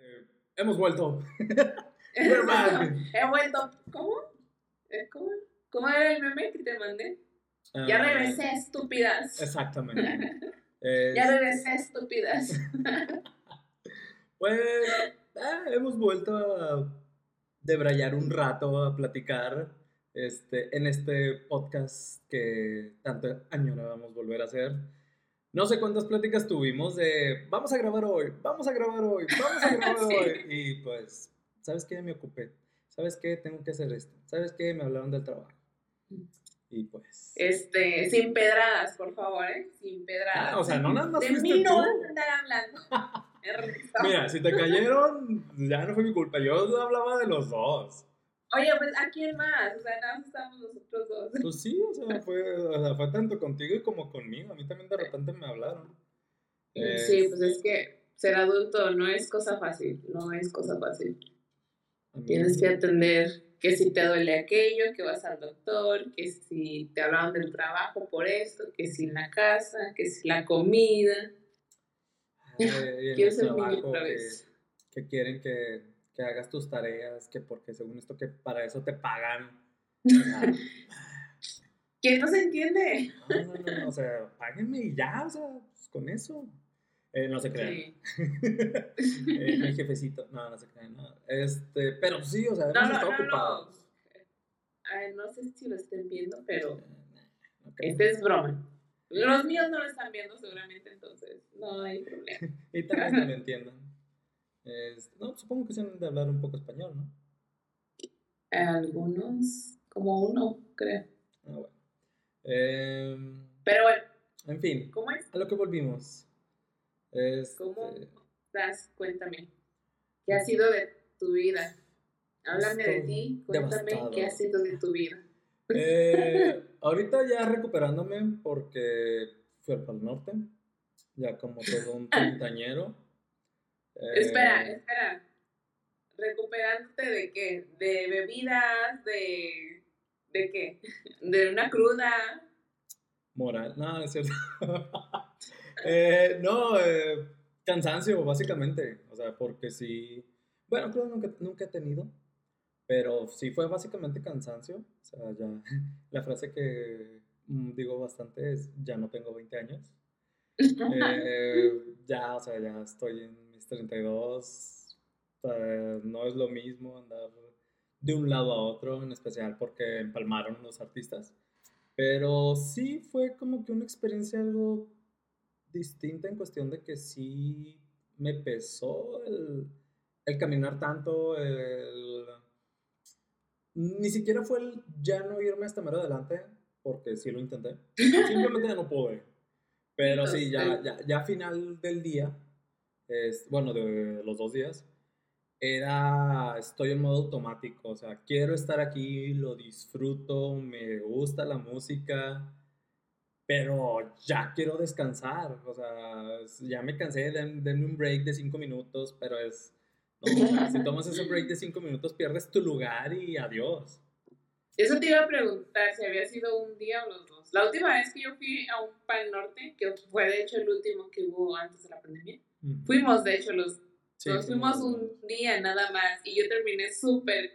Eh, hemos vuelto. We're back. He vuelto. ¿Cómo? Eh, ¿Cómo? ¿Cómo era el meme que te mandé? ya ah, regresé, estúpidas. Exactamente. ya regresé, estúpidas. pues eh, hemos vuelto a debrayar un rato, a platicar este, en este podcast que tanto añorábamos volver a hacer. No sé cuántas pláticas tuvimos de vamos a grabar hoy, vamos a grabar hoy, vamos a grabar hoy. Y pues, ¿sabes qué? Me ocupé. ¿Sabes qué? Tengo que hacer esto. ¿Sabes qué? Me hablaron del trabajo. Y pues. Este, sin pedradas, por favor, ¿eh? Sin pedradas. Ah, o sea, no nada más. De mí no vas a andar hablando. Mira, si te cayeron, ya no fue mi culpa. Yo hablaba de los dos. Oye, pues ¿a quién más? O sea, nada más estábamos nosotros dos. Pues sí, o sea, fue, o sea, fue tanto contigo y como conmigo. A mí también de repente me hablaron. Sí, pues es que ser adulto no es cosa fácil, no es cosa fácil. Tienes que atender que si te duele aquello, que vas al doctor, que si te hablaron del trabajo por esto, que si la casa, que si la comida. Quiero ser niño otra vez. que quieren que que hagas tus tareas, que porque según esto que para eso te pagan. ¿Quién no se entiende? No, no, no, o sea, páguenme y ya, o sea, pues con eso. Eh, no se crean. Sí. eh, mi jefecito, no, no se crean, no. Este, pero sí, o sea, no, no, no, ocupados. No. no sé si lo estén viendo, pero este es broma. Los míos no lo están viendo seguramente, entonces no hay problema. y tal vez no lo entiendan no, supongo que se han de hablar un poco español, ¿no? Algunos, como uno, creo. Ah, bueno. Em, Pero bueno. En fin. ¿Cómo es? A lo que volvimos. ¿Cómo estás? Cuéntame. ¿Qué ha sido de tu vida? Háblame de ti, cuéntame qué ha sido de tu vida. Eh, ahorita ya recuperándome porque fui al Pal Norte, ya como todo un treintañero. Espera, eh, espera. ¿Recuperándote de qué? ¿De bebidas? ¿De, de qué? ¿De una cruda? Moral, no, es cierto. Eh, no, eh, cansancio, básicamente. O sea, porque sí. Bueno, creo nunca, nunca he tenido. Pero sí fue básicamente cansancio. O sea, ya. La frase que mm, digo bastante es: ya no tengo 20 años. ya, o sea, ya estoy en 32, no es lo mismo andar de un lado a otro, en especial porque empalmaron los artistas. Pero sí fue como que una experiencia algo distinta en cuestión de que sí me pesó el, el caminar tanto, el... Ni siquiera fue el ya no irme hasta mero adelante, porque sí lo intenté. Simplemente ya no pude. Pero sí, ya, ya, ya a final del día, bueno, de los dos días, era, estoy en modo automático, o sea, quiero estar aquí, lo disfruto, me gusta la música, pero ya quiero descansar, o sea, ya me cansé, denme un break de cinco minutos, pero es, no, si tomas ese break de cinco minutos pierdes tu lugar y adiós. Eso te iba a preguntar si había sido un día o los dos. La última vez que yo fui a un Pal Norte, que fue de hecho el último que hubo antes de la pandemia, Fuimos, de hecho, los nos fuimos un día nada más y yo terminé súper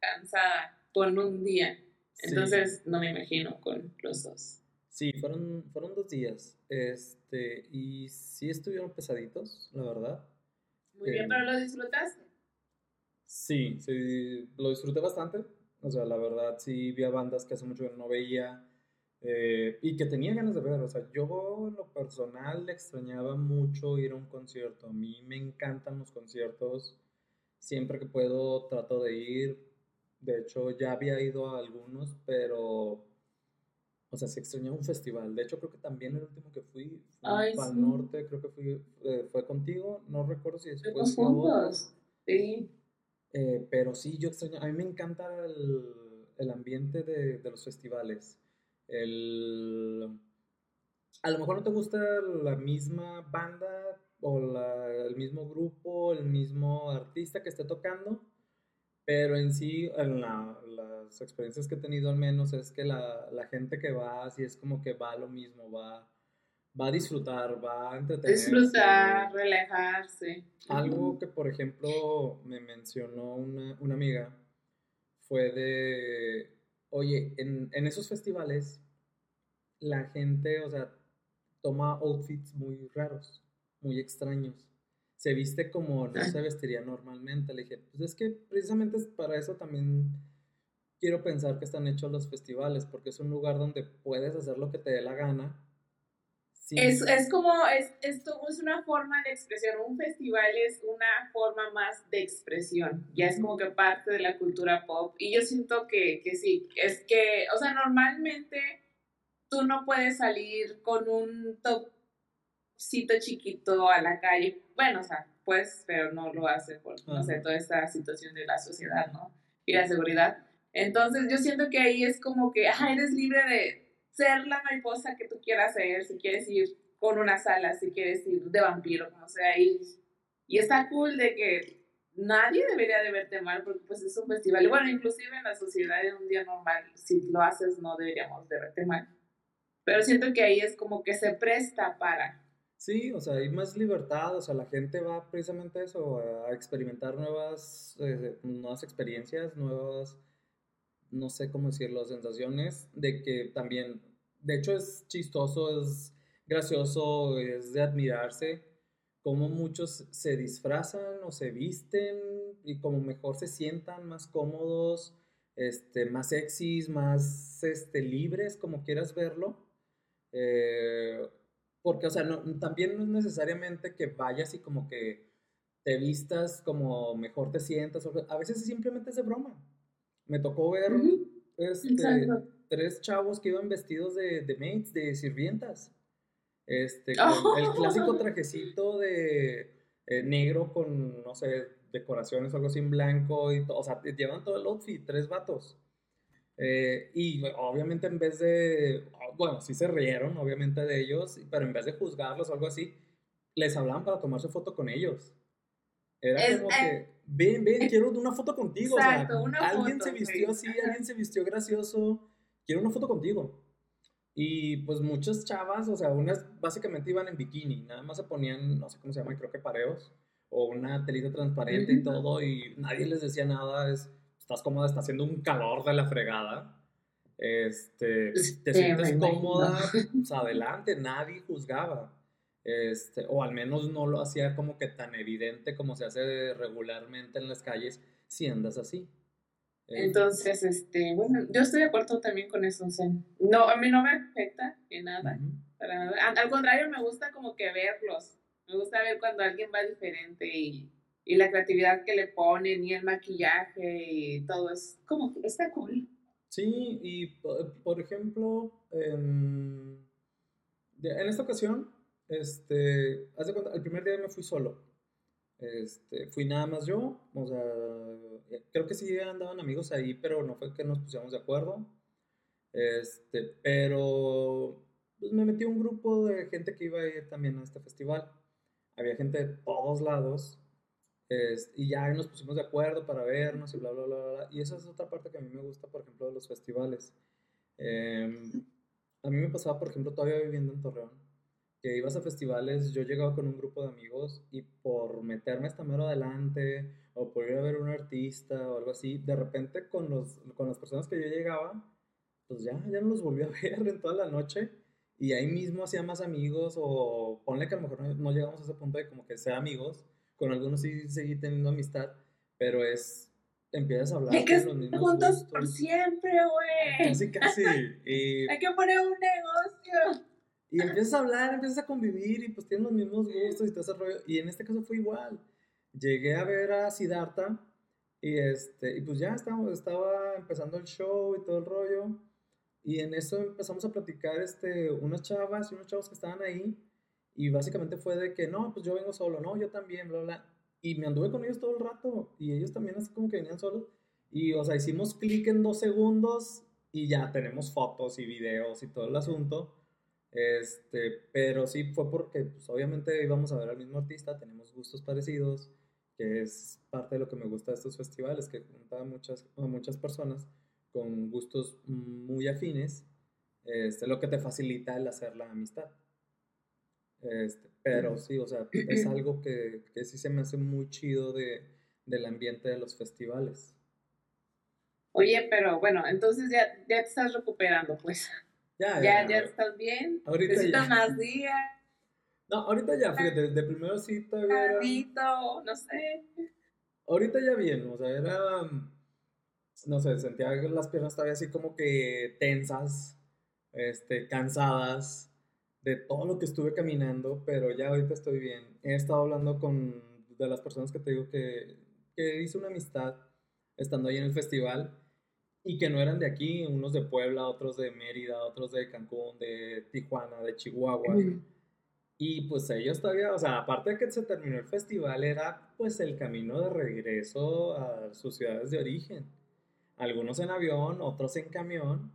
cansada con un día. Entonces no me imagino con los dos. Sí, fueron, fueron dos días. Este, y sí estuvieron pesaditos, la verdad. Muy bien, pero lo disfrutaste. Sí, sí, lo disfruté bastante. O sea, la verdad, sí vi a bandas que hace mucho que no veía. Eh, y que tenía ganas de ver, o sea, yo en lo personal extrañaba mucho ir a un concierto, a mí me encantan los conciertos, siempre que puedo trato de ir, de hecho ya había ido a algunos, pero, o sea, se extrañaba un festival, de hecho creo que también el último que fui fue al norte, creo que fui, eh, fue contigo, no recuerdo si después fue juntos, sí. Eh, pero sí, yo extraño, a mí me encanta el, el ambiente de, de los festivales el... A lo mejor no te gusta la misma banda o el mismo grupo, el mismo artista que esté tocando, pero en sí, en las experiencias que he tenido al menos, es que la, la, gente que va así es como que va a lo mismo, va, va a disfrutar, va a entretenerse. Disfrutar, relajarse. Algo que, por ejemplo, me mencionó una, una amiga fue de, oye, en, en, esos festivales la gente, o sea, toma outfits muy raros, muy extraños. Se viste como no se vestiría normalmente. Le dije, pues es que precisamente para eso también quiero pensar que están hechos los festivales, porque es un lugar donde puedes hacer lo que te dé la gana es, es, como, es, esto es una forma de expresión, un festival es una forma más de expresión, ya es como que parte de la cultura pop y yo siento que, que sí, es que, o sea, normalmente tú no puedes salir con un topcito chiquito a la calle, bueno, o sea, pues, pero no lo hace por, no sé, toda esta situación de la sociedad, ¿no? Y la seguridad. Entonces yo siento que ahí es como que, ah, eres libre de ser la mariposa que tú quieras ser, si quieres ir con una sala, si quieres ir de vampiro, como sea, y, y está cool de que nadie debería de verte mal porque pues es un festival, y bueno, inclusive en la sociedad en un día normal, si lo haces no deberíamos de verte mal, pero siento que ahí es como que se presta para... Sí, o sea, hay más libertad, o sea, la gente va precisamente a eso, a experimentar nuevas, eh, nuevas experiencias, nuevas no sé cómo decirlo, sensaciones de que también, de hecho es chistoso, es gracioso, es de admirarse cómo muchos se disfrazan o se visten y como mejor se sientan, más cómodos, este, más sexys, más este, libres, como quieras verlo. Eh, porque, o sea, también no es necesariamente que vayas y como que te vistas como mejor te sientas, a veces simplemente es de broma. Me tocó ver este, tres chavos que iban vestidos de, de maids, de sirvientas. Este, con el clásico trajecito de eh, negro con, no sé, decoraciones, algo así en blanco. Y o sea, llevan todo el outfit, tres vatos. Eh, y obviamente en vez de, bueno, sí se rieron, obviamente, de ellos, pero en vez de juzgarlos o algo así, les hablaban para tomarse foto con ellos. Era como que, ven, ven, quiero una foto contigo. Exacto, una alguien se vistió así, alguien se vistió gracioso, quiero una foto contigo. Y pues muchas chavas, o sea, unas básicamente iban en bikini, nada más se ponían, no sé cómo se llama, creo que pareos, o una telita transparente y todo, y nadie les decía nada, es, estás cómoda, está haciendo un calor de la fregada. Este, te sientes cómoda, pues adelante, nadie juzgaba. Este, o al menos no lo hacía como que tan evidente como se hace regularmente en las calles si andas así. Entonces, este, bueno, yo estoy de acuerdo también con eso, no, a mí no me afecta en nada, Al contrario, me gusta como que verlos, me gusta ver cuando alguien va diferente y, y la creatividad que le ponen y el maquillaje y todo es como está cool. Sí, y por ejemplo, en esta ocasión este, haz de cuenta, el primer día me fui solo. Este, fui nada más yo, o sea, eh, creo que sí andaban amigos ahí, pero no fue que nos pusiéramos de acuerdo. Este, pero pues me metí un grupo de gente que iba a ir también a este festival. Había gente de todos lados. y ya nos pusimos de acuerdo para vernos y bla, bla, bla, bla. Y esa es otra parte que a mí me gusta, por ejemplo, de los festivales. Em, a mí me pasaba, por ejemplo, todavía viviendo en Torreón que ibas a festivales, yo llegaba con un grupo de amigos y por meterme hasta mero adelante o por ir a ver un artista o algo así, de repente con, los, con las personas que yo llegaba, pues ya, ya no los volví a ver en toda la noche y ahí mismo hacía más amigos o ponle que a lo mejor no, llegamos a ese punto de como que ser amigos, con algunos sí seguí teniendo amistad, pero es, empiezas a hablar Hay que los mismos juntos por siempre, güey. Casi, casi. Hay que poner un negocio. Y empiezas a hablar, empiezas a convivir y pues tienen los mismos gustos y todo ese rollo. Y en este caso fue igual. Llegué a ver a Siddhartha y, este, y pues ya estaba, estaba empezando el show y todo el rollo. Y en eso empezamos a platicar este, unas chavas y unos chavos que estaban ahí. Y básicamente fue de que, no, pues yo vengo solo, no, yo también, bla, bla. Y me anduve con ellos todo el rato. Y ellos también así como que venían solos. Y, o sea, hicimos clic en dos segundos y ya tenemos fotos y videos y todo el asunto. Este, pero sí fue porque, pues, obviamente íbamos a ver al mismo artista, tenemos gustos parecidos, que es parte de lo que me gusta de estos festivales, que junta a muchas, muchas personas con gustos muy afines, este, lo que te facilita el hacer la amistad. Este, pero sí, o sea, es algo que, que sí se me hace muy chido de, del ambiente de los festivales. Oye, pero bueno, entonces ya, ya te estás recuperando, pues. Ya, ya. Ya, estás bien. Ahorita Necesitas más días. No, ahorita ya, fíjate, de primero sí todavía era... no sé. Ahorita ya bien, o sea, era... No sé, sentía las piernas todavía así como que tensas, este, cansadas de todo lo que estuve caminando, pero ya ahorita estoy bien. He estado hablando con de las personas que te digo que, que hice una amistad estando ahí en el festival y que no eran de aquí, unos de Puebla, otros de Mérida, otros de Cancún, de Tijuana, de Chihuahua. Y pues ellos todavía, o sea, aparte de que se terminó el festival, era pues el camino de regreso a sus ciudades de origen. Algunos en avión, otros en camión.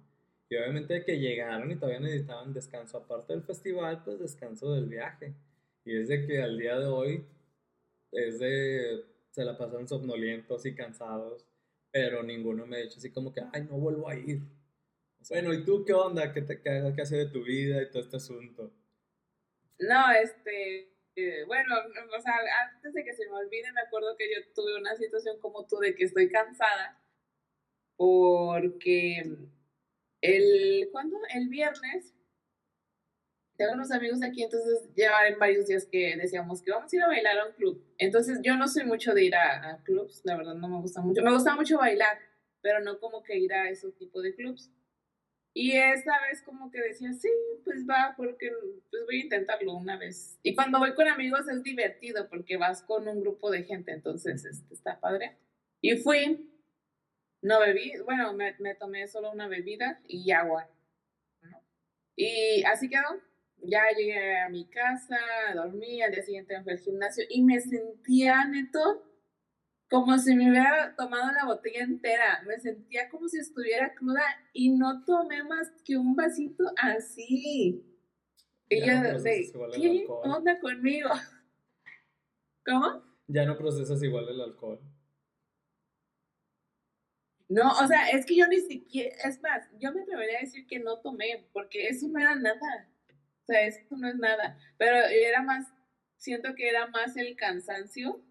Y obviamente que llegaron y todavía necesitaban descanso. Aparte del festival, pues descanso del viaje. Y es de que al día de hoy es de, se la pasaron somnolientos y cansados pero ninguno me ha dicho así como que, ay, no vuelvo a ir. bueno, ¿y tú qué onda? ¿Qué, te, qué, qué hace de tu vida y todo este asunto? No, este, eh, bueno, o sea, antes de que se me olvide, me acuerdo que yo tuve una situación como tú de que estoy cansada porque el, ¿cuándo? El viernes tengo unos amigos aquí, entonces llevan varios días que decíamos que vamos a ir a bailar a un club. Entonces yo no soy mucho de ir a, clubs, la verdad no me gusta mucho. Me gusta mucho bailar, pero no como que ir a ese tipo de clubs. Y esta vez como que decía, sí, pues va, porque pues voy a intentarlo una vez. Y cuando voy con amigos es divertido porque vas con un grupo de gente, entonces este, está padre. Y fui, no bebí, bueno, me, me tomé solo una bebida y agua. Y así quedó ya llegué a mi casa, dormí, al día siguiente me fui al gimnasio y me sentía neto como si me hubiera tomado la botella entera. Me sentía como si estuviera cruda y no tomé más que un vasito así. Y yo, de, ¿qué onda conmigo? ¿Cómo? Ya no procesas igual el alcohol. No, o sea, es que yo ni siquiera, es más, yo me atrevería a decir que no tomé, porque eso no era nada. O sea, eso no es nada. Pero era más, siento que era más el cansancio,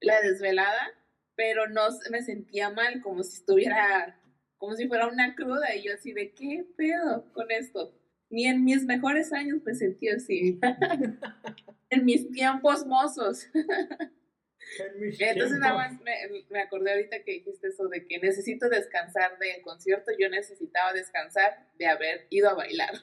la desvelada, pero no me sentía mal, como si estuviera, como si fuera una cruda. Y yo así de, ¿qué pedo con esto? Ni en mis mejores años me sentí así. en mis tiempos mozos. Entonces nada más me, me, acordé ahorita que dijiste eso de que necesito descansar del concierto, yo necesitaba descansar de haber ido a bailar.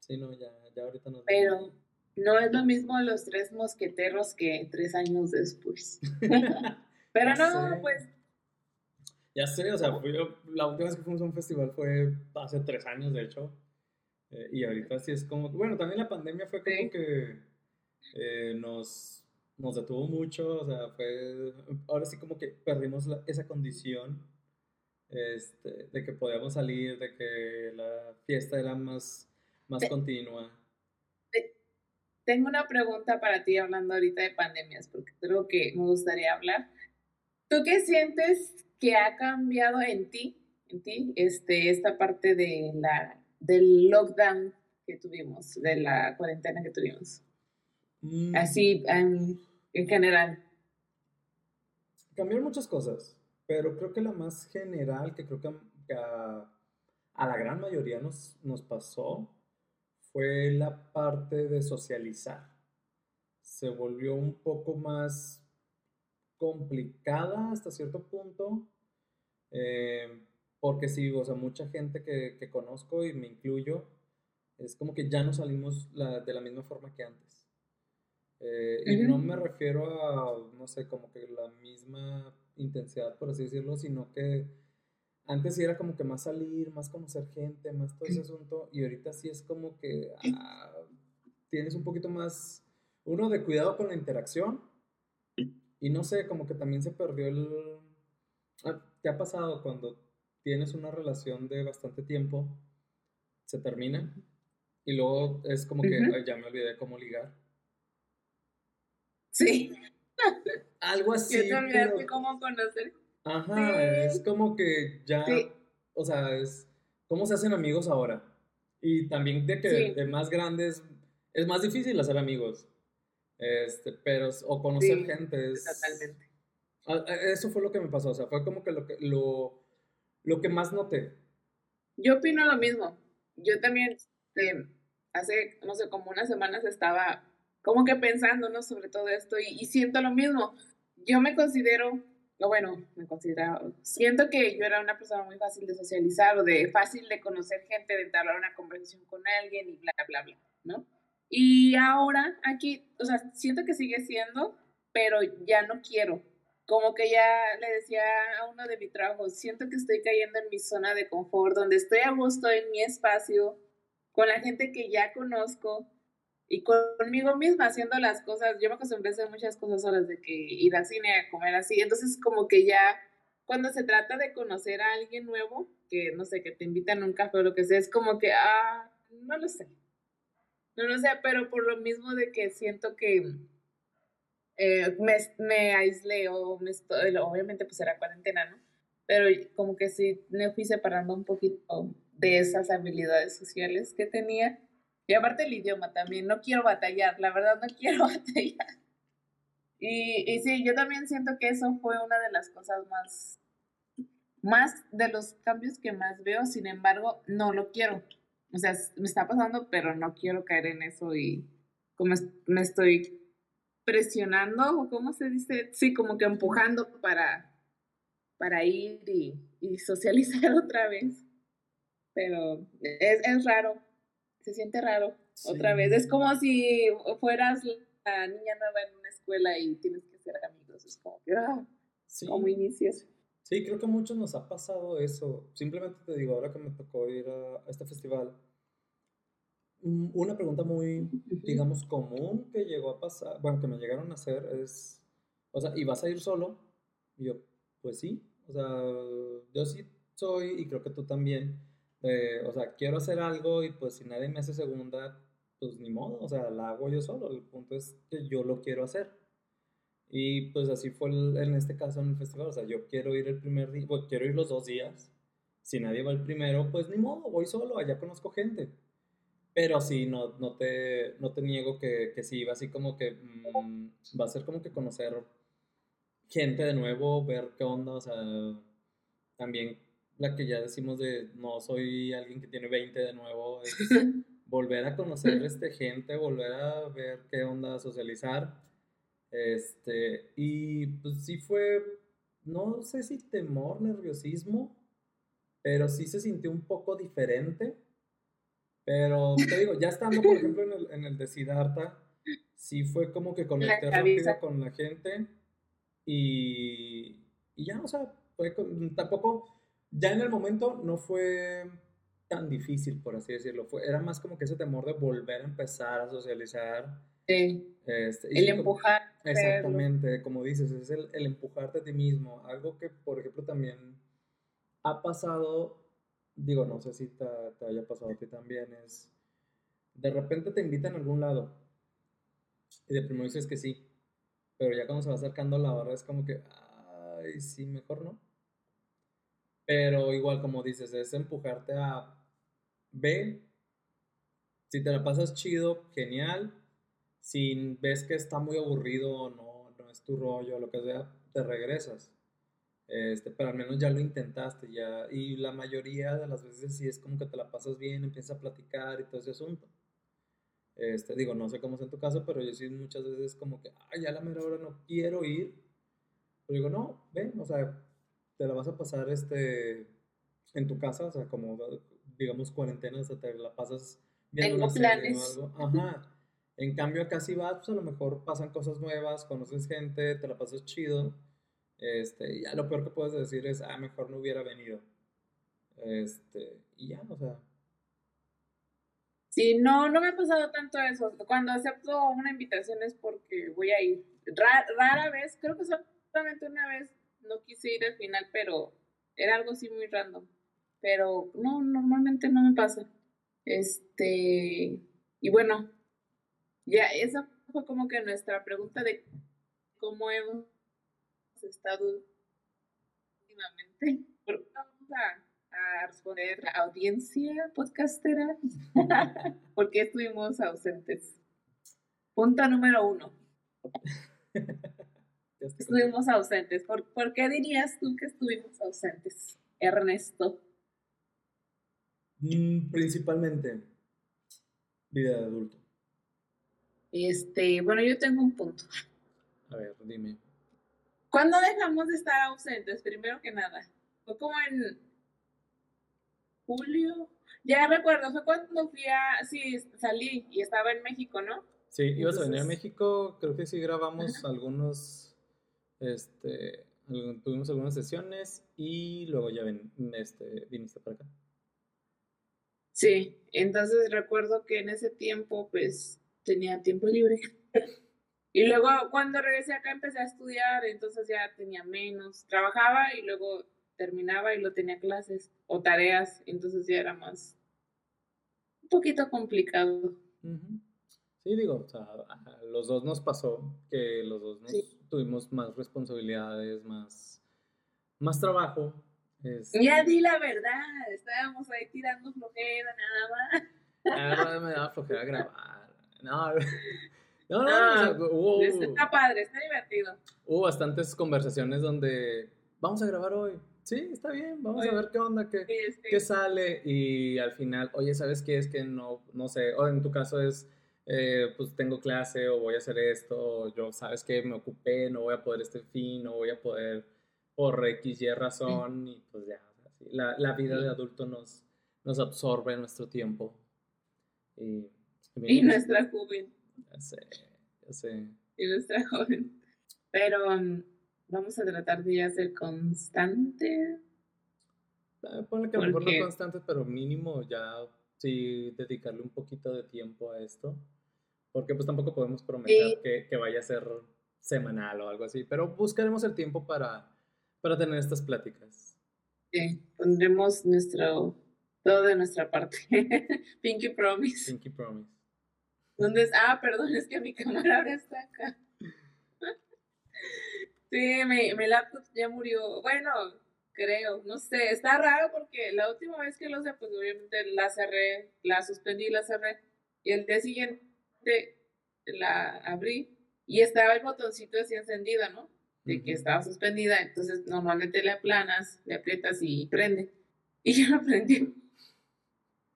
Sí, no, ya, ya ahorita no. Pero no es lo mismo los tres mosqueteros que tres años después. Pero no, pues. Ya sé, o sea, la última vez que fuimos a un festival fue hace tres años, de hecho. Eh, y ahorita sí es como. Bueno, también la pandemia fue como que eh, nos, nos detuvo mucho, o sea, fue. Ahora sí, como que perdimos esa condición este, de que podíamos salir, de que la fiesta era más más continua. Tengo una pregunta para ti hablando ahorita de pandemias, porque creo que me gustaría hablar. ¿Tú qué sientes que ha cambiado en ti, en ti, este, esta parte de la, del lockdown que tuvimos, de la cuarentena que tuvimos? Mm. Así, en, general. Cambiaron muchas cosas, pero creo que la más general, que creo que a, a la gran mayoría nos, nos pasó, fue la parte de socializar. Se volvió un poco más complicada hasta cierto punto, eh, porque sí, o sea, mucha gente que, conozco y me incluyo, es como que ya no salimos de la misma forma que antes. Eh, y no me refiero a, no sé, como que la misma intensidad, por así decirlo, sino que antes sí era como que más salir, más conocer gente, más todo ese asunto, y ahorita sí es como que ah, tienes un poquito más, uno de cuidado con la interacción, y no sé, como que también se perdió el... Ah, ¿Qué ha pasado cuando tienes una relación de bastante tiempo, se termina, y luego es como que ya me olvidé cómo ligar? Sí. Algo así. Yo te olvidaste cómo conocer Ajá, es como que ya, o sea, es cómo se hacen amigos ahora. Y también de que de más grandes, es más difícil hacer amigos. Este, pero, o conocer gente. Es, totalmente. Eso fue lo que me pasó, o sea, fue como que lo que, lo, lo que más noté. Yo opino lo mismo. Yo también, este, hace, no sé, como unas semanas estaba como que pensando, ¿no? Sobre todo esto y, siento lo mismo. Yo me considero, o bueno, me considero, siento que yo era una persona muy fácil de socializar o de fácil de conocer gente, de entablar una conversación con alguien y bla, bla, bla, ¿no? Y ahora aquí, o sea, siento que sigue siendo, pero ya no quiero. Como que ya le decía a uno de mi trabajo, siento que estoy cayendo en mi zona de confort, donde estoy a gusto en mi espacio, con la gente que ya conozco y conmigo misma haciendo las cosas. Yo me acostumbré a hacer muchas cosas horas de que ir al cine, a comer así. Entonces, como que ya cuando se trata de conocer a alguien nuevo, que no sé, que te invitan a un café o lo que sea, es como que, ah, no lo sé. No lo sé, pero por lo mismo de que siento que eh, me, me aislé o me estoy, obviamente pues era cuarentena, ¿no? Pero como que sí me fui separando un poquito de esas habilidades sociales que tenía. Y aparte el idioma también, no quiero batallar, la verdad no quiero batallar. Y, y sí, yo también siento que eso fue una de las cosas más, más de los cambios que más veo, sin embargo, no lo quiero. O sea, me está pasando, pero no quiero caer en eso y como me estoy presionando, o cómo se dice, sí, como que empujando para, para ir y, y socializar otra vez pero es, es raro, se siente raro otra vez. Es como si fueras la niña nueva en una escuela y tienes que ser amigos, es como que, ah, como inicias. Sí, creo que a muchos nos ha pasado eso. Simplemente te digo, ahora que me tocó ir a este festival, mm, una pregunta muy, digamos, común que llegó a pasar, bueno, que me llegaron a hacer es, o sea, ¿y vas a ir solo? Y yo, pues sí, o sea, yo sí soy, y creo que tú también, o sea, quiero hacer algo y pues si nadie me hace segunda, pues ni modo, o sea, la hago yo solo. El punto es que yo lo quiero hacer. Y pues así fue en este caso en el festival, o sea, yo quiero ir el primer día, pues, quiero ir los dos días. Si nadie va el primero, pues ni modo, voy solo, allá conozco gente. Pero sí, no, no, te, no te niego que, que sí, va así como que mm, va a ser como que conocer gente de nuevo, ver qué onda, o sea, también la que ya decimos de no soy alguien que tiene 20 de nuevo, es volver a conocer este gente, volver a ver qué onda, socializar. Este, y pues sí fue, no sé si temor, nerviosismo, pero sí se sintió un poco diferente. Pero te digo, ya estando, por ejemplo, en el, en el de Siddhartha, sí fue como que conecté rápido con la gente y, y ya, o sea, fue, tampoco ya en el momento no fue tan difícil, por así decirlo. Fue, era más como que ese temor de volver a empezar a socializar. Sí. Este, el empujar. Exactamente, como dices, es el, el, empujarte a ti mismo. Algo que, por ejemplo, también ha pasado, digo, no sé si te, te haya pasado a ti también, es, de repente te invitan a algún lado y de primero dices que sí, pero ya cuando se va acercando la hora es como que, ay, sí, mejor no. Pero igual, como dices, es empujarte a B. Si te la pasas chido, genial. Si ves que está muy aburrido, no, no es tu rollo, lo que sea, te regresas. Este, pero al menos ya lo intentaste, ya. Y la mayoría de las veces sí es como que te la pasas bien, empiezas a platicar y todo ese asunto. Este, digo, no sé cómo es en tu caso, pero yo sí muchas veces como que, ay, ya la mera hora no quiero ir. Pero digo, no, ven, o sea, te la vas a pasar este, en tu casa, o sea, como digamos cuarentena, o sea, te la pasas viendo Tengo planes. o algo. Ajá. En cambio, acá si vas, pues a lo mejor pasan cosas nuevas, conoces gente, te la pasas chido. Este, y ya lo peor que puedes decir es, ah, mejor no hubiera venido. Este, y ya, o sea. Sí, no, no me ha pasado tanto eso. Cuando acepto una invitación es porque voy a ir. rara vez, creo que solamente una vez no quise ir al final, pero era algo así muy random. Pero no, normalmente no me pasa. Este, y bueno, ya esa fue como que nuestra pregunta de cómo hemos estado últimamente. Vamos a, a responder a la audiencia podcastera. porque estuvimos ausentes? Punto número uno. estuvimos ausentes. ¿Por, ¿Por, qué dirías tú que estuvimos ausentes, Ernesto? Mm, principalmente vida de adulto. Este, bueno, yo tengo un punto. A ver, dime. ¿Cuándo dejamos de estar ausentes? Primero que nada. Fue como en julio. Ya recuerdo, fue cuando fui a. Sí, salí y estaba en México, ¿no? Sí, ibas a venir a México. Creo que sí grabamos algunos. Este. Tuvimos algunas sesiones y luego ya ven, este, viniste para acá. Sí, entonces recuerdo que en ese tiempo pues tenía tiempo libre. y luego cuando regresé acá empecé a estudiar, entonces ya tenía menos. Trabajaba y luego terminaba y lo tenía clases o tareas, entonces ya era más un poquito complicado. Sí, digo, o sea, a los dos nos pasó que los dos tuvimos más responsabilidades, más, más trabajo. Ya di la verdad, estábamos ahí tirando flojera nada más. Verdad me daba flojera grabar. No, no, no, está padre, está divertido. Hubo bastantes conversaciones donde vamos a grabar hoy sí, está bien, vamos a ver qué onda, qué, qué, sale. Y al final, oye, ¿sabes qué? Es que no, no sé, o en tu caso es, eh, pues tengo clase o voy a hacer esto, o yo, ¿sabes qué? Me ocupé, no voy a poder este fin, no voy a poder por X, Y razón, y pues ya, la, la, vida de adulto nos, nos absorbe nuestro tiempo. Y, y nuestra joven. Ya sé, ya sé. Y nuestra joven. Pero... Um, vamos a tratar de ser constante. Eh, ponle que a lo mejor no constante, pero mínimo ya sí dedicarle un poquito de tiempo a esto. Porque pues tampoco podemos prometer que, que, vaya a ser semanal o algo así, pero buscaremos el tiempo para, para tener estas pláticas. Sí, pondremos nuestro, todo de nuestra parte. Pinky Promise. Pinky Promise. ¿Dónde es? Ah, perdón, es que mi cámara ahora está acá. Sí, mi, mi laptop ya murió. Bueno, creo, no sé, está raro porque la última vez que lo sé, pues obviamente la cerré, la suspendí, la cerré. Y el día siguiente la abrí y estaba el botoncito así encendido, ¿no? De que estaba suspendida. Entonces normalmente le aplanas, le aprietas y prende. Y ya no prendió.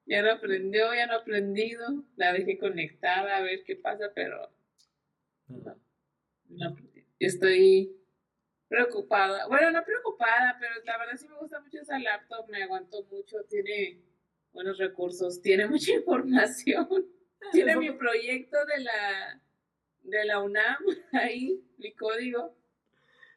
Ya no prendió, ya no ha prendido. La dejé conectada a ver qué pasa, pero no, no estoy preocupada. Bueno, no preocupada, pero la verdad sí me gusta mucho esa laptop, me aguantó mucho, tiene buenos recursos, tiene mucha información. Tiene mi proyecto de la de la UNAM ahí, mi código.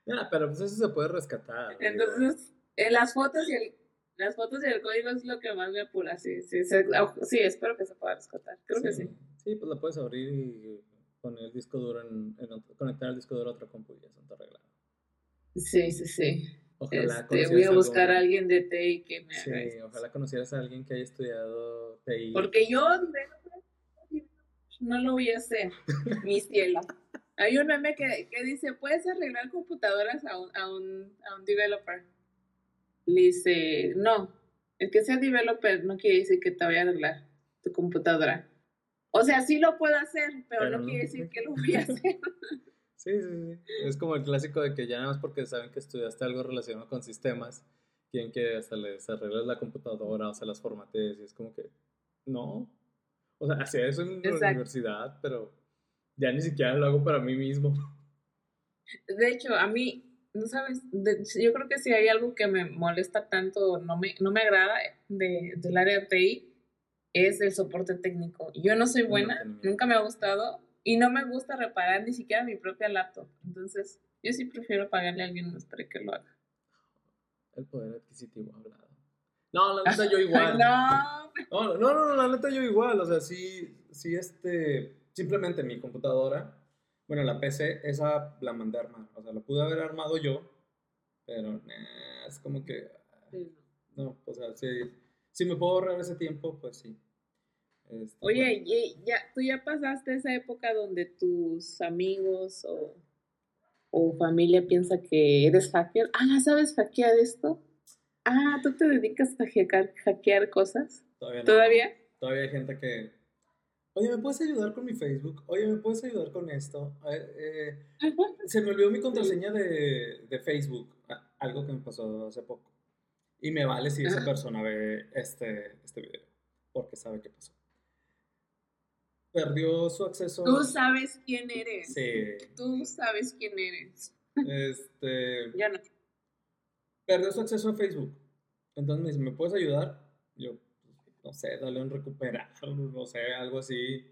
Ah, pero pues eso se puede rescatar. Entonces, en las fotos y el las fotos y el código es lo que más me apura, sí, sí, sí, espero que se pueda rescatar, creo que sí. Sí, pues la puedes abrir y poner el disco duro en, conectar el disco duro a otra compu y ya está arreglado. Sí, sí, sí. Ojalá este, voy a buscar a alguien de TI que me haga Sí, ojalá conocieras a alguien que haya estudiado TI. Porque yo no lo voy a hacer, mi cielo. Hay un meme que, que, dice, ¿puedes arreglar computadoras a un, a un, a un developer? Le dice, no, el que sea developer no quiere decir que te vaya a arreglar tu computadora. O sea, sí lo puedo hacer, pero, no, quiere decir que lo voy a hacer. Sí, sí, sí. Es como el clásico de que ya nada más porque saben que estudiaste algo relacionado con sistemas, quieren que hasta les arregles la computadora, o sea, las formatees, y es como que, no. O sea, hacía eso en la universidad, pero ya ni siquiera lo hago para mí mismo. De hecho, a mí, no sabes, yo creo que si hay algo que me molesta tanto, no me, no me agrada de, del área de TI, es el soporte técnico. Yo no soy buena, nunca me ha gustado, y no me gusta reparar ni siquiera mi propia laptop. Entonces, yo sí prefiero pagarle a alguien más para que lo haga. El poder adquisitivo hablado. No, la neta yo igual. no. no. No, no, la neta yo igual. O sea, sí, sí, este. Simplemente mi computadora, bueno, la PC, esa la mandé a armar. O sea, la pude haber armado yo, pero es como que. No, o sea, si, si me puedo ahorrar ese tiempo, pues sí. Este, Oye, ya, ¿tú ya pasaste esa época donde tus amigos o, o familia piensa que eres hacker? Ah, ¿sabes hackear esto? Ah, ¿tú te dedicas a hackear, hackear cosas? Todavía ¿Todavía? Todavía hay gente que... oye, ¿me puedes ayudar con mi Facebook? Oye, ¿me puedes ayudar con esto? Eh, eh, se me olvidó mi contraseña de, de, Facebook, algo que me pasó hace poco. Y me vale si esa persona ve este, este video, porque sabe qué pasó. Perdió su acceso. Tú sabes quién eres. Sí. Tú sabes quién eres. Este. ya no. Perdió su acceso a Facebook. Entonces me dice, ¿me puedes ayudar? Yo, no sé, dale un recuperar, no sé, algo así.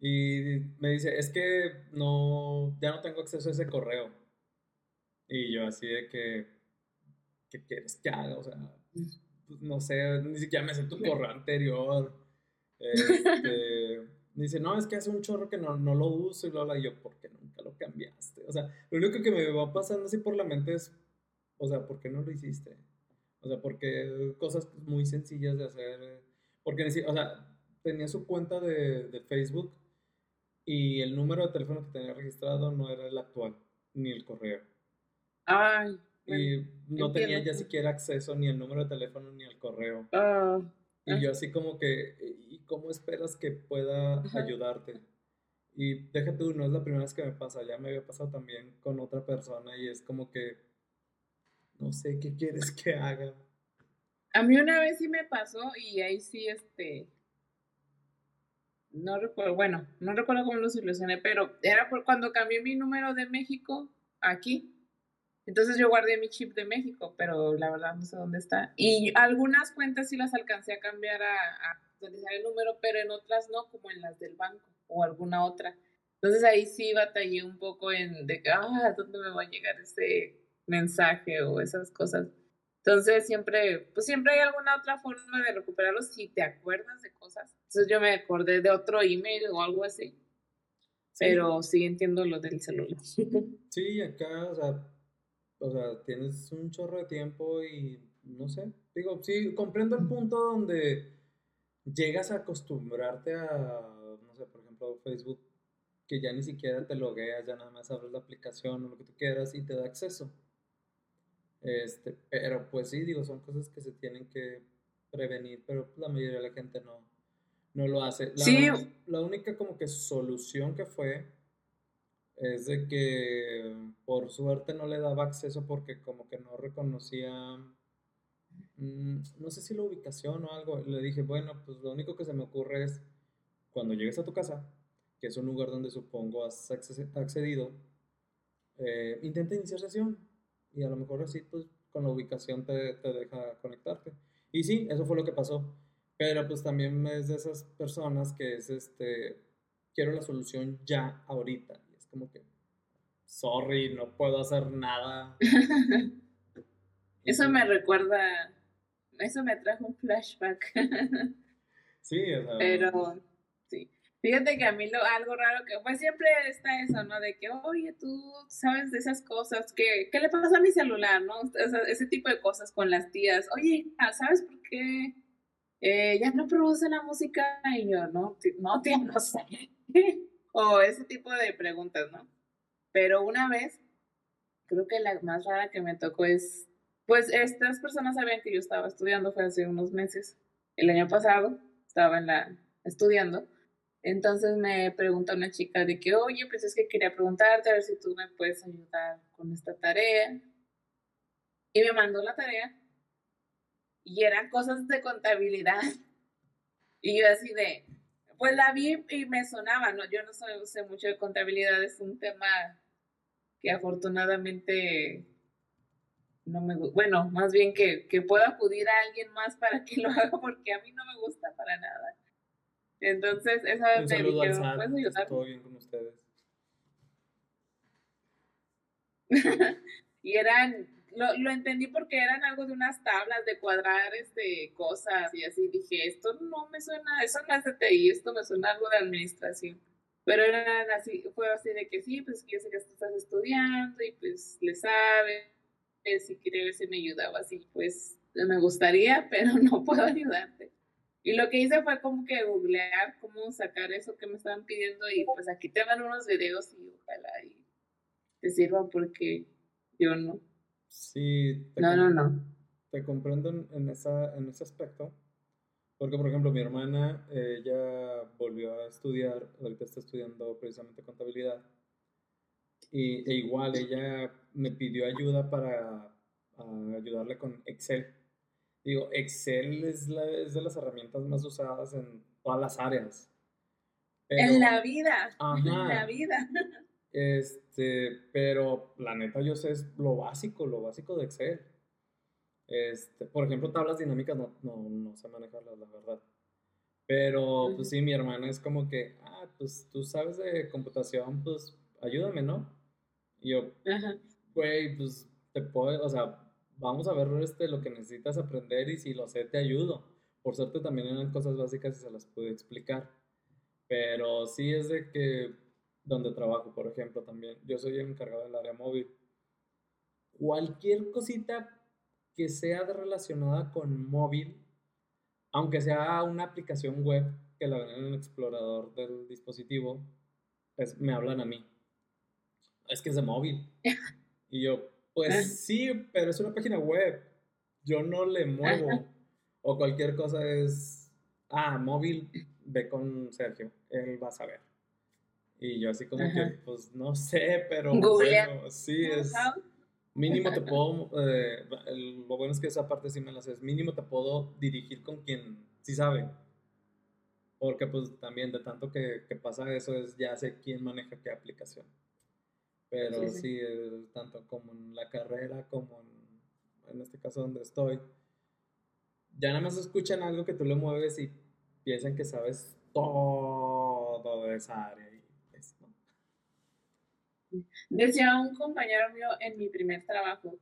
Y me dice, es que no, ya no tengo acceso a ese correo. Y yo así de que, ¿qué quieres que haga? O sea, pues, no sé, ni siquiera me sé tu correo anterior. Este, dice, no, es que hace un chorro que no, no lo uso y lo habla. Y yo, ¿por qué nunca lo cambiaste? O sea, lo único que me va pasando así por la mente es, o sea, ¿por qué no lo hiciste? O sea, porque cosas muy sencillas de hacer. Porque, o sea, tenía su cuenta de, de Facebook y el número de teléfono que tenía registrado no era el actual, ni el correo. Ay. Y no tenía ya siquiera acceso ni al número de teléfono ni al correo. Ah, y ah. yo así como que, ¿y cómo esperas que pueda ayudarte? Y déjate tú, no es la primera vez que me pasa, ya me había pasado también con otra persona y es como que no sé qué quieres que haga. A mí una vez sí me pasó y ahí sí, este, no recuerdo, bueno, no recuerdo cómo lo solucioné, pero era por cuando cambié mi número de México aquí. Entonces yo guardé mi chip de México, pero la verdad no sé dónde está. Y algunas cuentas sí las alcancé a cambiar a, a utilizar el número, pero en otras no, como en las del banco o alguna otra. Entonces ahí sí batallé un poco en de ah, ¿dónde me va a llegar ese mensaje o esas cosas. Entonces siempre, pues siempre hay alguna otra forma de recuperarlo si te acuerdas de cosas. Entonces yo me acordé de otro email o algo así. Pero sí entiendo lo del celular. Sí, acá, o sea, o sea, tienes un chorro de tiempo y no sé. Digo, sí, comprendo el punto donde llegas a acostumbrarte a, no sé, por ejemplo, Facebook, que ya ni siquiera te logueas, ya nada más abres la aplicación o lo que tú quieras y te da acceso. Este, pero pues sí, digo, son cosas que se tienen que prevenir, pero la mayoría de la gente no, no lo hace. La, sí. la única como que solución que fue es de que por suerte no le daba acceso porque como que no reconocía, mm, no sé si la ubicación o algo. Le dije, bueno, pues lo único que se me ocurre es cuando llegues a tu casa, que es un lugar donde supongo has accedido, eh, intenta iniciar sesión y a lo mejor así pues con la ubicación te, te, deja conectarte. Y sí, eso fue lo que pasó. Pero pues también es de esas personas que es este, quiero la solución ya, ahorita. Y es como que, sorry, no puedo hacer nada. eso me recuerda, eso me trajo un flashback. sí, o sea, Pero Fíjate que a mí lo, algo raro que, pues siempre está eso, ¿no? De que, oye, tú sabes de esas cosas, que, ¿qué le pasa a mi celular, no? ese tipo de cosas con las tías. Oye, ¿sabes por qué eh, ya no produce la música? Y yo, no, no, tía, no sé. o ese tipo de preguntas, ¿no? Pero una vez, creo que la más rara que me tocó es, pues estas personas sabían que yo estaba estudiando, fue hace unos meses, el año pasado, estaba en la, estudiando entonces me pregunta una chica de que, oye, pues es que quería preguntarte a ver si tú me puedes ayudar con esta tarea. Y me mandó la tarea y eran cosas de contabilidad. Y yo así de, pues la vi y me sonaba, ¿no? Yo no sé mucho de contabilidad, es un tema que afortunadamente no me bueno, más bien que, que pueda acudir a alguien más para que lo haga porque a mí no me gusta para nada. Entonces, esa vez me dijeron, ¿puedes ayudar? Todo bien con ustedes. y eran, lo, lo, entendí porque eran algo de unas tablas de cuadrar este, cosas y así dije, esto no me suena, eso no es de TI, esto me suena algo de administración. Pero eran así, fue así de que sí, pues yo sé que estás estudiando y pues le sabes, si quería ver si me ayudaba así, pues me gustaría, pero no puedo ayudarte. Y lo que hice fue como que googlear cómo sacar eso que me estaban pidiendo y pues aquí te van unos videos y ojalá y te sirvan porque yo no. Sí. no, no, no. Te comprendo en, esa, en ese aspecto Porque, por ejemplo, mi hermana, ella volvió a estudiar, ahorita está estudiando precisamente contabilidad. Y, e igual ella me pidió ayuda para ayudarle con Excel. Digo, Excel es, la, es de las herramientas más usadas en todas las áreas. en la vida. En la vida. Este, pero la neta yo sé es lo básico, lo básico de Excel. Este, por ejemplo, tablas dinámicas no, no, no sé manejarlas, la verdad. Pero, pues sí, mi hermana es como que, ah, pues tú sabes de computación, pues ayúdame, ¿no? Y yo, güey, pues te puedo, o sea, vamos a ver este, lo que necesitas aprender y si lo sé, te ayudo. Por suerte también eran cosas básicas y se las pude explicar. Pero sí es de que donde trabajo, por ejemplo, también, yo soy el encargado del área móvil. Cualquier cosita que sea relacionada con móvil, aunque sea una aplicación web que la ven en el explorador del dispositivo, pues me hablan a mí. Es que es de móvil. Y yo, pues ah. sí, pero es una página web. Yo no le muevo. O cualquier cosa es, ah, móvil, ve con Sergio, él va a saber. Y yo así como que, pues no sé, pero bueno, sí es... Mínimo te puedo, eh, lo bueno es que esa parte sí me la sé, mínimo te puedo dirigir con quien sí sabe. Porque pues también de tanto que, que pasa eso es ya sé quién maneja qué aplicación. Pero sí, tanto como en la carrera como en, en este caso donde estoy, ya nada más escuchan algo que tú le mueves y piensan que sabes todo de esa área. Decía un compañero mío en mi primer trabajo,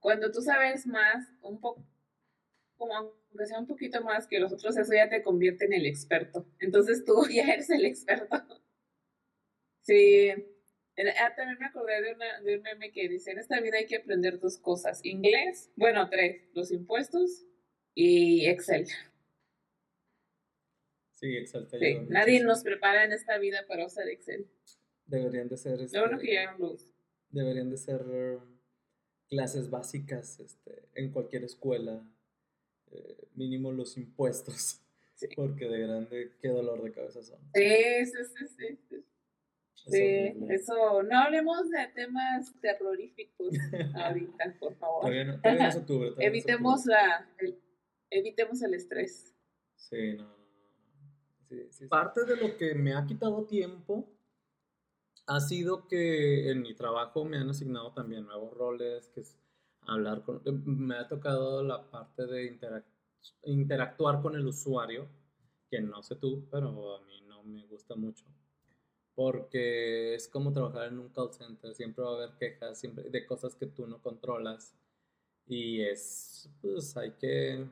cuando tú sabes más, un poco, como aunque sea un poquito más que los otros, eso ya te convierte en el experto. Entonces tú ya eres el experto. Sí. Ah, también me acordé de, una, de un meme que dice, en esta vida hay que aprender dos cosas, inglés, bueno, tres, los impuestos y Excel. Sí, Excel sí, Nadie nos prepara en esta vida para usar Excel. Deberían de ser... Este, que ya Deberían de ser clases básicas este, en cualquier escuela. Eh, mínimo los impuestos. Porque de grande, qué dolor de cabeza son. Sí, sí, sí, sí. Sí, eso, no hablemos de temas terroríficos ahorita, por favor. Todavía no, todavía no octubre, evitemos, La, el, evitemos el estrés. Sí, no, no, Sí, sí, Parte de lo que me ha quitado tiempo ha sido que en mi trabajo me han asignado también nuevos roles, que es hablar con, eh, me ha tocado la parte de interactuar con el usuario, que no sé tú, pero a mí no me gusta mucho, porque es como trabajar en un call center, siempre va a haber quejas siempre de cosas que tú no controlas y es, pues hay que,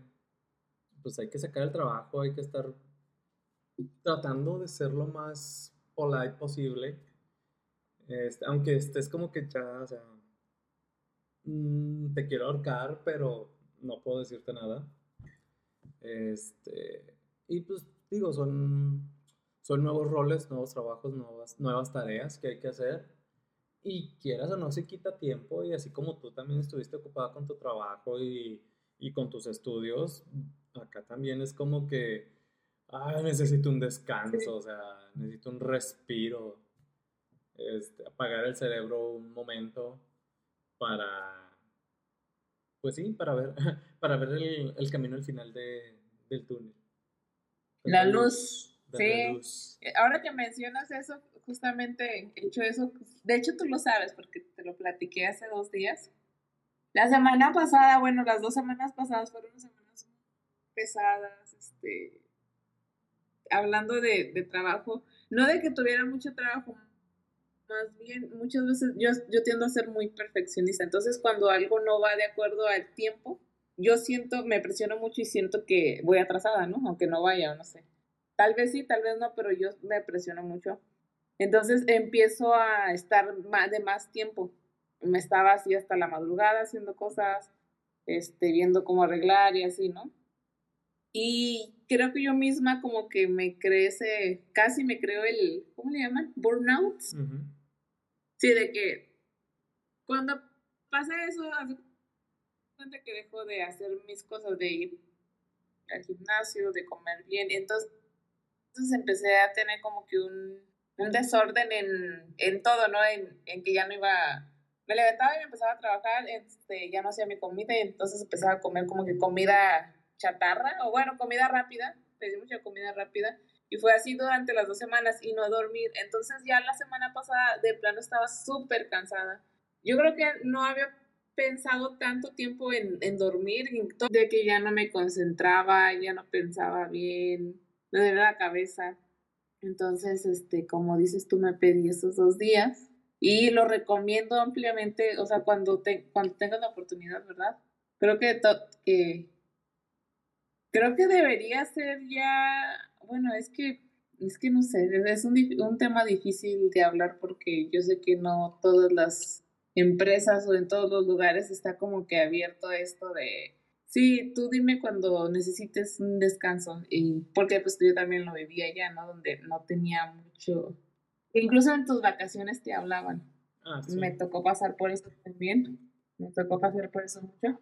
pues hay que sacar el trabajo, hay que estar tratando de ser lo más polite posible este, aunque estés como que ya, o sea, mm, te quiero ahorcar, pero no puedo decirte nada. Este, y pues digo, son, son nuevos roles, nuevos trabajos, nuevas, nuevas tareas que hay que hacer. Y quieras o no, se quita tiempo y así como tú también estuviste ocupada con tu trabajo y, y con tus estudios, acá también es como que, ah, necesito un descanso, o sea, necesito un respiro este, apagar el cerebro un momento para, pues sí, para ver, para ver el, el camino al final de, del túnel. La luz. Sí. Eh, ahora que mencionas eso, justamente he hecho eso, de hecho tú lo sabes porque te lo platiqué hace dos días. La semana pasada, bueno, las dos semanas pasadas fueron semanas pesadas, este, hablando de, de trabajo, no de que tuviera mucho trabajo, más bien muchas veces yo, yo tiendo a ser muy perfeccionista, entonces cuando algo no va de acuerdo al tiempo, yo siento, me presiono mucho y siento que voy atrasada, ¿no? Aunque no vaya, no sé. Tal vez sí, tal vez no, pero yo me presiono mucho. Entonces empiezo a estar más, de más tiempo. Me estaba así hasta la madrugada haciendo cosas, este, viendo cómo arreglar y así, ¿no? Y creo que yo misma como que me crece, casi me creo el, ¿cómo le llaman? Burnout. Sí, de que cuando pasa eso, cuenta que dejo de hacer mis cosas, de ir al gimnasio, de comer bien. Entonces, entonces empecé a tener como que un, un desorden en, en, todo, ¿no? En, en, que ya no iba, me levantaba y me empezaba a trabajar, este, ya no hacía mi comida y entonces empezaba a comer como que comida chatarra, o bueno, comida rápida, pedí mucha comida rápida. Y fue así durante las dos semanas y no dormir. Entonces ya la semana pasada de plano estaba súper cansada. Yo creo que no había pensado tanto tiempo en, en dormir, de que ya no me concentraba, ya no pensaba bien, me la cabeza. Entonces, este, como dices tú, me pedí esos dos días y lo recomiendo ampliamente, o sea, cuando, te, cuando tengas la oportunidad, ¿verdad? Creo que, que creo que debería ser ya, bueno, es que, es que no sé, es un, un tema difícil de hablar porque yo sé que no todas las empresas o en todos los lugares está como que abierto esto de, sí, tú dime cuando necesites un descanso, y porque pues yo también lo vivía allá, ¿no? Donde no tenía mucho, incluso en tus vacaciones te hablaban. Ah, me tocó pasar por eso también, me tocó pasar por eso mucho.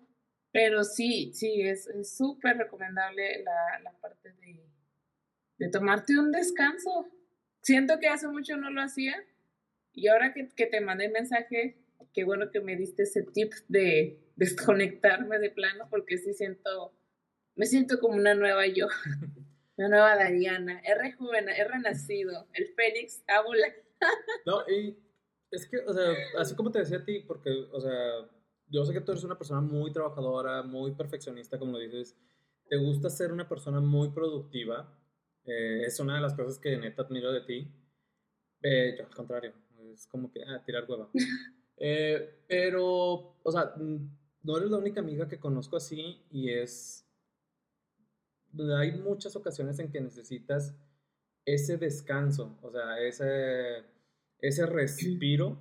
Pero sí, sí, es súper recomendable la, la parte de, de tomarte un descanso. Siento que hace mucho no lo hacía y ahora que, que te mandé el mensaje, qué bueno que me diste ese tip de desconectarme de plano porque sí siento, me siento como una nueva yo, una nueva Dariana, he, rejuven, he renacido, el Fénix ha no, y es que, o sea, así como te decía a ti, porque, o sea, yo sé que tú eres una persona muy trabajadora, muy perfeccionista, como lo dices, te gusta ser una persona muy productiva, eh, es una de las cosas que neta admiro de ti. Eh, yo al contrario, es como que, ah, tirar hueva. Eh, pero, o sea, no eres la única amiga que conozco así y es... Hay muchas ocasiones en que necesitas ese descanso, o sea, ese, ese respiro,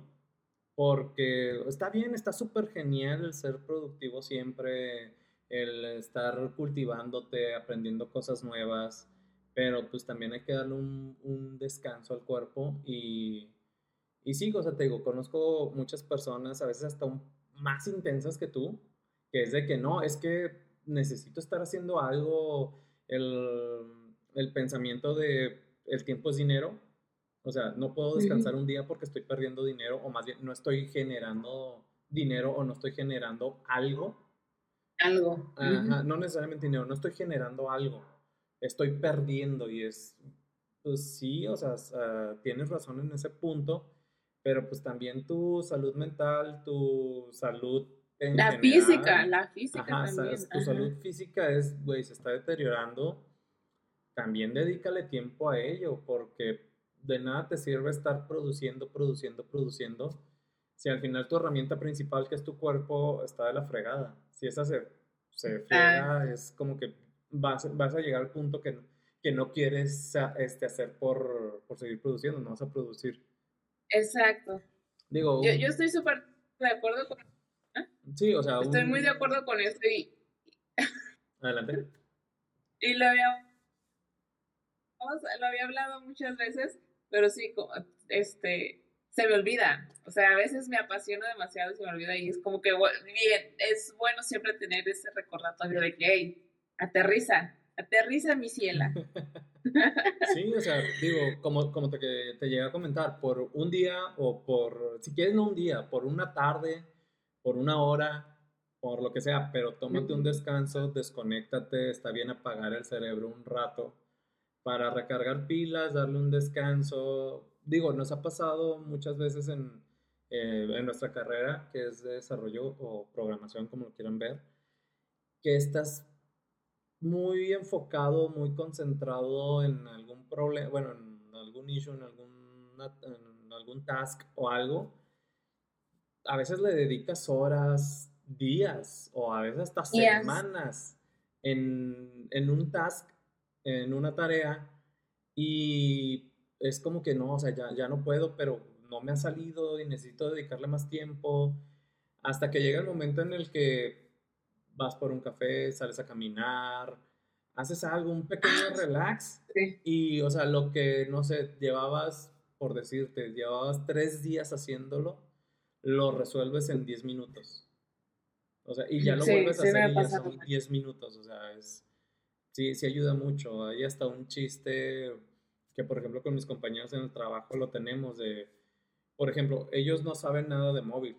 porque está bien, está súper genial el ser productivo siempre, el estar cultivándote, aprendiendo cosas nuevas, pero pues también hay que darle un, un descanso al cuerpo y y sí, o sea, te digo, conozco muchas personas, a veces hasta más intensas que tú, que es de que no, es que necesito estar haciendo algo, el, el pensamiento de el tiempo es dinero, o sea, no puedo descansar un día porque estoy perdiendo dinero, o más bien no estoy generando dinero o no estoy generando algo. Algo. Ajá, no necesariamente dinero, no estoy generando algo, estoy perdiendo y es, pues sí, o sea, tienes razón en ese punto pero pues también tu salud mental, tu salud en La física, la física también. Tu salud física es, güey, se está deteriorando. También dedícale tiempo a ello, porque de nada te sirve estar produciendo, produciendo, produciendo, si al final tu herramienta principal, que es tu cuerpo, está de la fregada. Si esa se, se frega, es como que vas, vas a llegar al punto que, que no quieres este, hacer por, por seguir produciendo, no vas a producir. Exacto. Digo, yo, yo estoy súper de acuerdo con... ¿eh? Sí, o sea... Estoy muy de acuerdo con esto y... Adelante. y lo había... Lo había hablado muchas veces, pero sí, este, se me olvida. O sea, a veces me apasiona demasiado y se me olvida y es como que, bien, es bueno siempre tener ese recordatorio de que, hey, aterriza, aterriza mi ciela. Sí, o sea, digo, como, como te, te llegué a comentar, por un día o por, si quieres no un día, por una tarde, por una hora, por lo que sea, pero tómate un descanso, desconéctate, está bien apagar el cerebro un rato para recargar pilas, darle un descanso. Digo, nos ha pasado muchas veces en, eh, en nuestra carrera, que es de desarrollo o programación, como lo quieran ver, que estás muy enfocado, muy concentrado en algún problema, bueno, en algún issue, en algún, en algún task o algo, a veces le dedicas horas, días o a veces hasta semanas en, en un task, en una tarea y es como que no, o sea, ya, ya no puedo, pero no me ha salido y necesito dedicarle más tiempo. Hasta que llega el momento en el que vas por un café, sales a caminar, haces algo, un pequeño ah, relax. Y, o sea, lo que, no sé, llevabas, por decirte, llevabas tres días haciéndolo, lo resuelves en diez minutos. O sea, y ya lo vuelves a hacer y ya son diez minutos. O sea, es, sí, sí ayuda mucho. Hay hasta un chiste que, por ejemplo, con mis compañeros en el trabajo lo tenemos de, por ejemplo, ellos no saben nada de móvil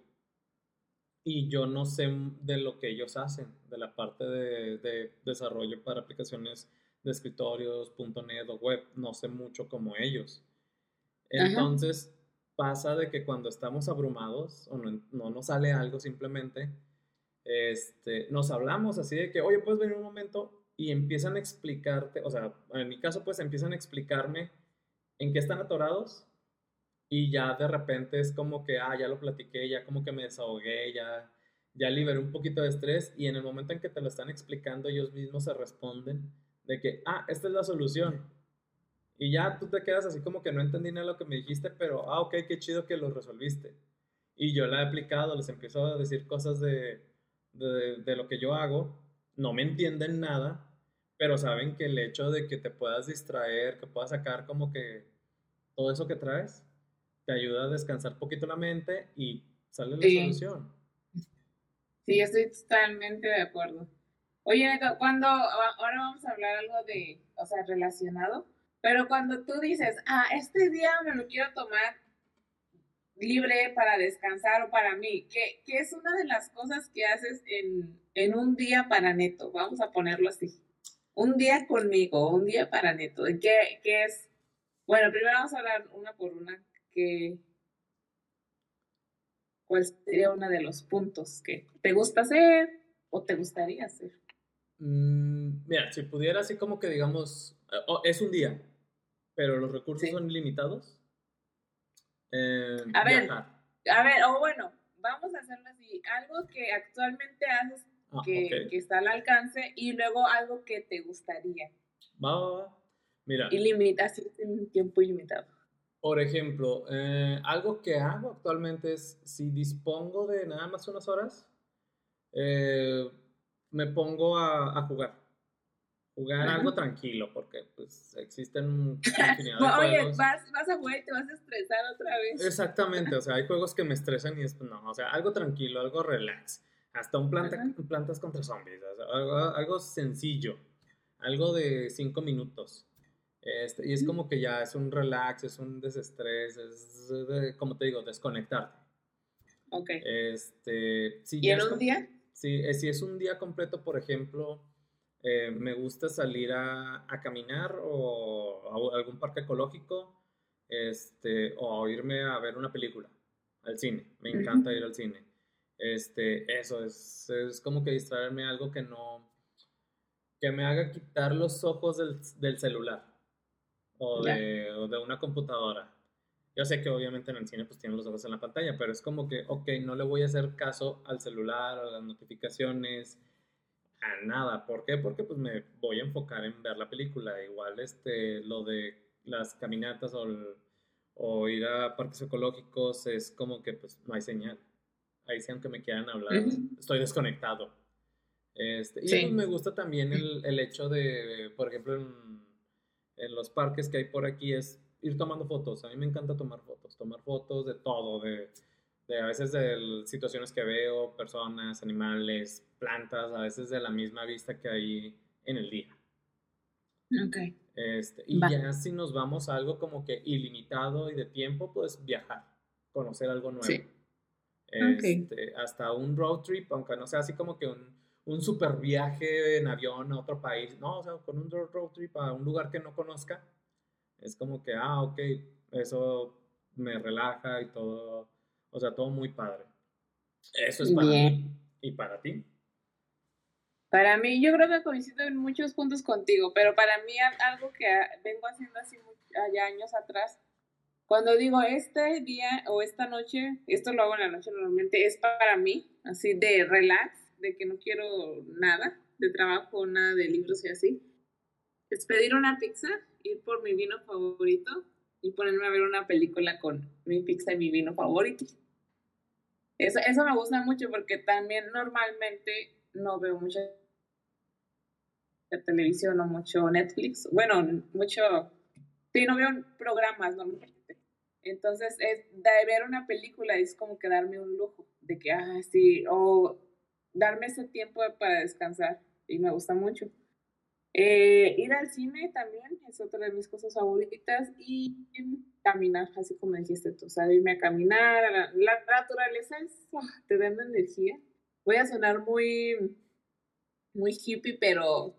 y yo no sé de lo que ellos hacen, de la parte de, desarrollo para aplicaciones de escritorios, .NET o web, no sé mucho como ellos. Entonces pasa de que cuando estamos abrumados o no, no, nos sale algo simplemente, este, nos hablamos así de que, oye, puedes venir un momento y empiezan a explicarte, o sea, en mi caso pues empiezan a explicarme en qué están atorados y ya de repente es como que, ah, ya lo platiqué, ya como que me desahogué, ya, ya liberé un poquito de estrés y en el momento en que te lo están explicando ellos mismos se responden de que, ah, esta es la solución. Y ya tú te quedas así como que no entendí nada lo que me dijiste, pero, ah, ok, qué chido que lo resolviste. Y yo la he aplicado, les empiezo a decir cosas de, de, de lo que yo hago, no me entienden nada, pero saben que el hecho de que te puedas distraer, que puedas sacar como que todo eso que traes, te ayuda a descansar poquito la mente y sale la solución. Sí, estoy totalmente de acuerdo. Oye, Neto, cuando, ahora vamos a hablar algo de, o sea, relacionado, pero cuando tú dices, ah, este día me lo quiero tomar libre para descansar o para mí, ¿qué, qué es una de las cosas que haces en, en, un día para Neto? Vamos a ponerlo así. Un día conmigo, un día para Neto. ¿Qué, qué es? Bueno, primero vamos a hablar una por una que, ¿cuál sería uno de los puntos que te gusta hacer o te gustaría hacer? Mm, mira, si pudiera así como que digamos, eh, es un día, pero los recursos son limitados. Eh, a ver, a ver, o bueno, vamos a hacerlo así, algo que actualmente haces ah, que, que, está al alcance y luego algo que te gustaría. Va, va, va. Mira. Y así en tiempo ilimitado. Por ejemplo, eh, algo que hago actualmente es, si dispongo de nada más unas horas, eh, me pongo a, jugar. Jugar algo tranquilo, porque pues existen infinidad de Oye, Vas, vas, a jugar y te vas a estresar otra vez. Exactamente, o sea, hay juegos que me estresan y es, no, o sea, algo tranquilo, algo relax. Hasta un planta, plantas contra zombies, algo, algo sencillo, algo de cinco minutos. Este, y es como que ya es un relax, es un desestrés, es, como te digo, desconectarte. Ok. Este, si ¿Y en un día? Sí, eh, si es un día completo, por ejemplo, eh, me gusta salir a, a, caminar o a algún parque ecológico este, o irme a ver una película al cine. Me encanta ir al cine. Este, eso es, es como que distraerme algo que no, que me haga quitar los ojos del, del celular o de, o de, una computadora. Yo sé que obviamente en el cine pues tienen los ojos en la pantalla, pero es como que, ok, no le voy a hacer caso al celular, a las notificaciones, a nada. ¿Por qué? Porque pues me voy a enfocar en ver la película. Igual este, lo de las caminatas o, o ir a parques ecológicos es como que pues no hay señal. Ahí sí, aunque me quieran hablar, estoy desconectado. Este, y pues, me gusta también el, el hecho de, por ejemplo, en en los parques que hay por aquí es ir tomando fotos. A mí me encanta tomar fotos, tomar fotos de todo, de, de a veces de situaciones que veo, personas, animales, plantas, a veces de la misma vista que hay en el día. Ok. Este, y ya si nos vamos a algo como que ilimitado y de tiempo, pues viajar, conocer algo nuevo. Sí. Este, Hasta un road trip, aunque no sea así como que un, un super viaje en avión a otro país, no, o sea, con un road trip a un lugar que no conozca, es como que, ah, ok, eso me relaja y todo, o sea, todo muy padre. Eso es para mí. ¿Y para ti? Para mí, yo creo que coincido en muchos puntos contigo, pero para mí algo que vengo haciendo así ya años atrás, cuando digo este día o esta noche, esto lo hago en la noche normalmente, es para mí, así de relax, de que no quiero nada de trabajo, nada de libros y así, es pedir una pizza, ir por mi vino favorito y ponerme a ver una película con mi pizza y mi vino favorito. Eso, eso me gusta mucho porque también normalmente no veo mucha televisión o mucho Netflix. Bueno, mucho... Sí, no veo programas normalmente. Entonces, es, de ver una película es como que darme un lujo de que, ah, sí, o darme ese tiempo para descansar y me gusta mucho. Eh, ir al cine también es otra de mis cosas favoritas y caminar, así como dijiste tú, salirme a caminar, la, naturaleza es, ah, te da energía. Voy a sonar muy, muy hippie, pero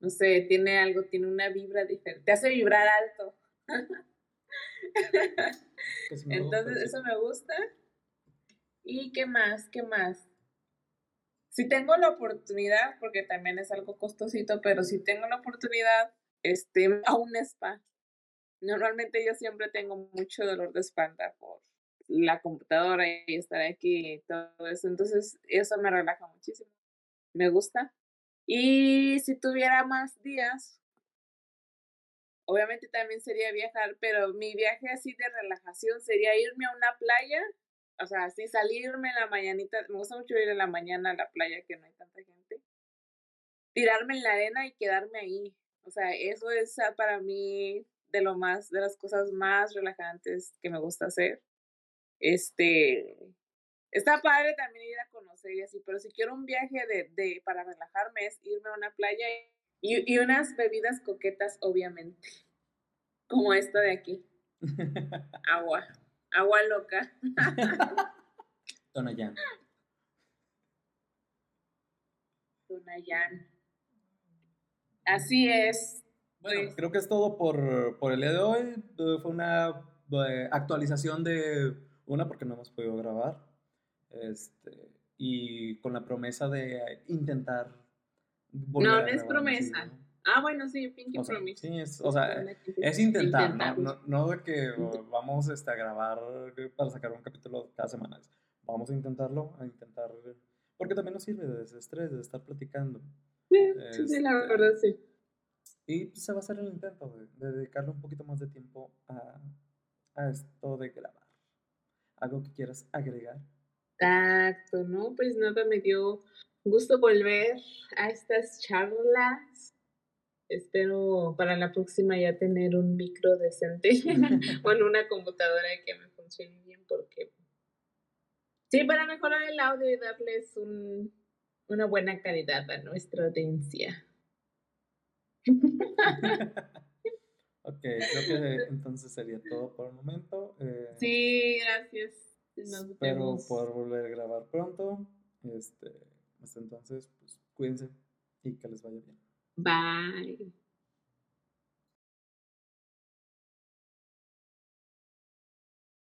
no sé, tiene algo, tiene una vibra diferente, te hace vibrar alto. Pues Entonces, eso me gusta. ¿Y qué más? ¿Qué más? Si tengo la oportunidad, porque también es algo costosito, pero si tengo la oportunidad, este, a un spa. Normalmente yo siempre tengo mucho dolor de espalda por la computadora y estar aquí y todo eso. Entonces, eso me relaja muchísimo. Me gusta. Y si tuviera más días, obviamente también sería viajar, pero mi viaje así de relajación sería irme a una playa o sea, salirme en la mañanita, me gusta mucho ir en la mañana a la playa que no hay tanta gente, tirarme en la arena y quedarme ahí. O sea, eso es ah, para mí de lo más, de las cosas más relajantes que me gusta hacer. Este, está padre también ir a conocer y así, pero si quiero un viaje de, de para relajarme es irme a una playa y, y unas bebidas coquetas, obviamente, como esta de aquí. Agua. Agua loca. Tonayan. Tonayan. Así es. Bueno, pues creo que es todo por, por, el día de hoy. Fue una eh, actualización de una porque no hemos podido grabar. Este, y con la promesa de intentar. no, no es promesa. Ah, bueno, sí, Pinky o Promise. Sí, es, o sea, es intentar, ¿no? ¿no? de que vamos este, a grabar para sacar un capítulo cada semana. Vamos a intentarlo, a intentar, porque también nos sirve de desestrés, de estar platicando. Sí, sí, la este, verdad, sí. Y se va a hacer el intento de, dedicarle un poquito más de tiempo a, a esto de grabar. ¿Algo que quieras agregar? Exacto, ¿no? Pues nada, me dio gusto volver a estas charlas espero para la próxima ya tener un micro decente con una computadora que me funcione bien porque sí, para mejorar el audio y darles un, una buena calidad a nuestra audiencia. ok, creo que entonces sería todo por el momento. Eh, sí, gracias. espero poder volver a grabar pronto. Este, hasta entonces, pues cuídense y que les vaya bien. Bye.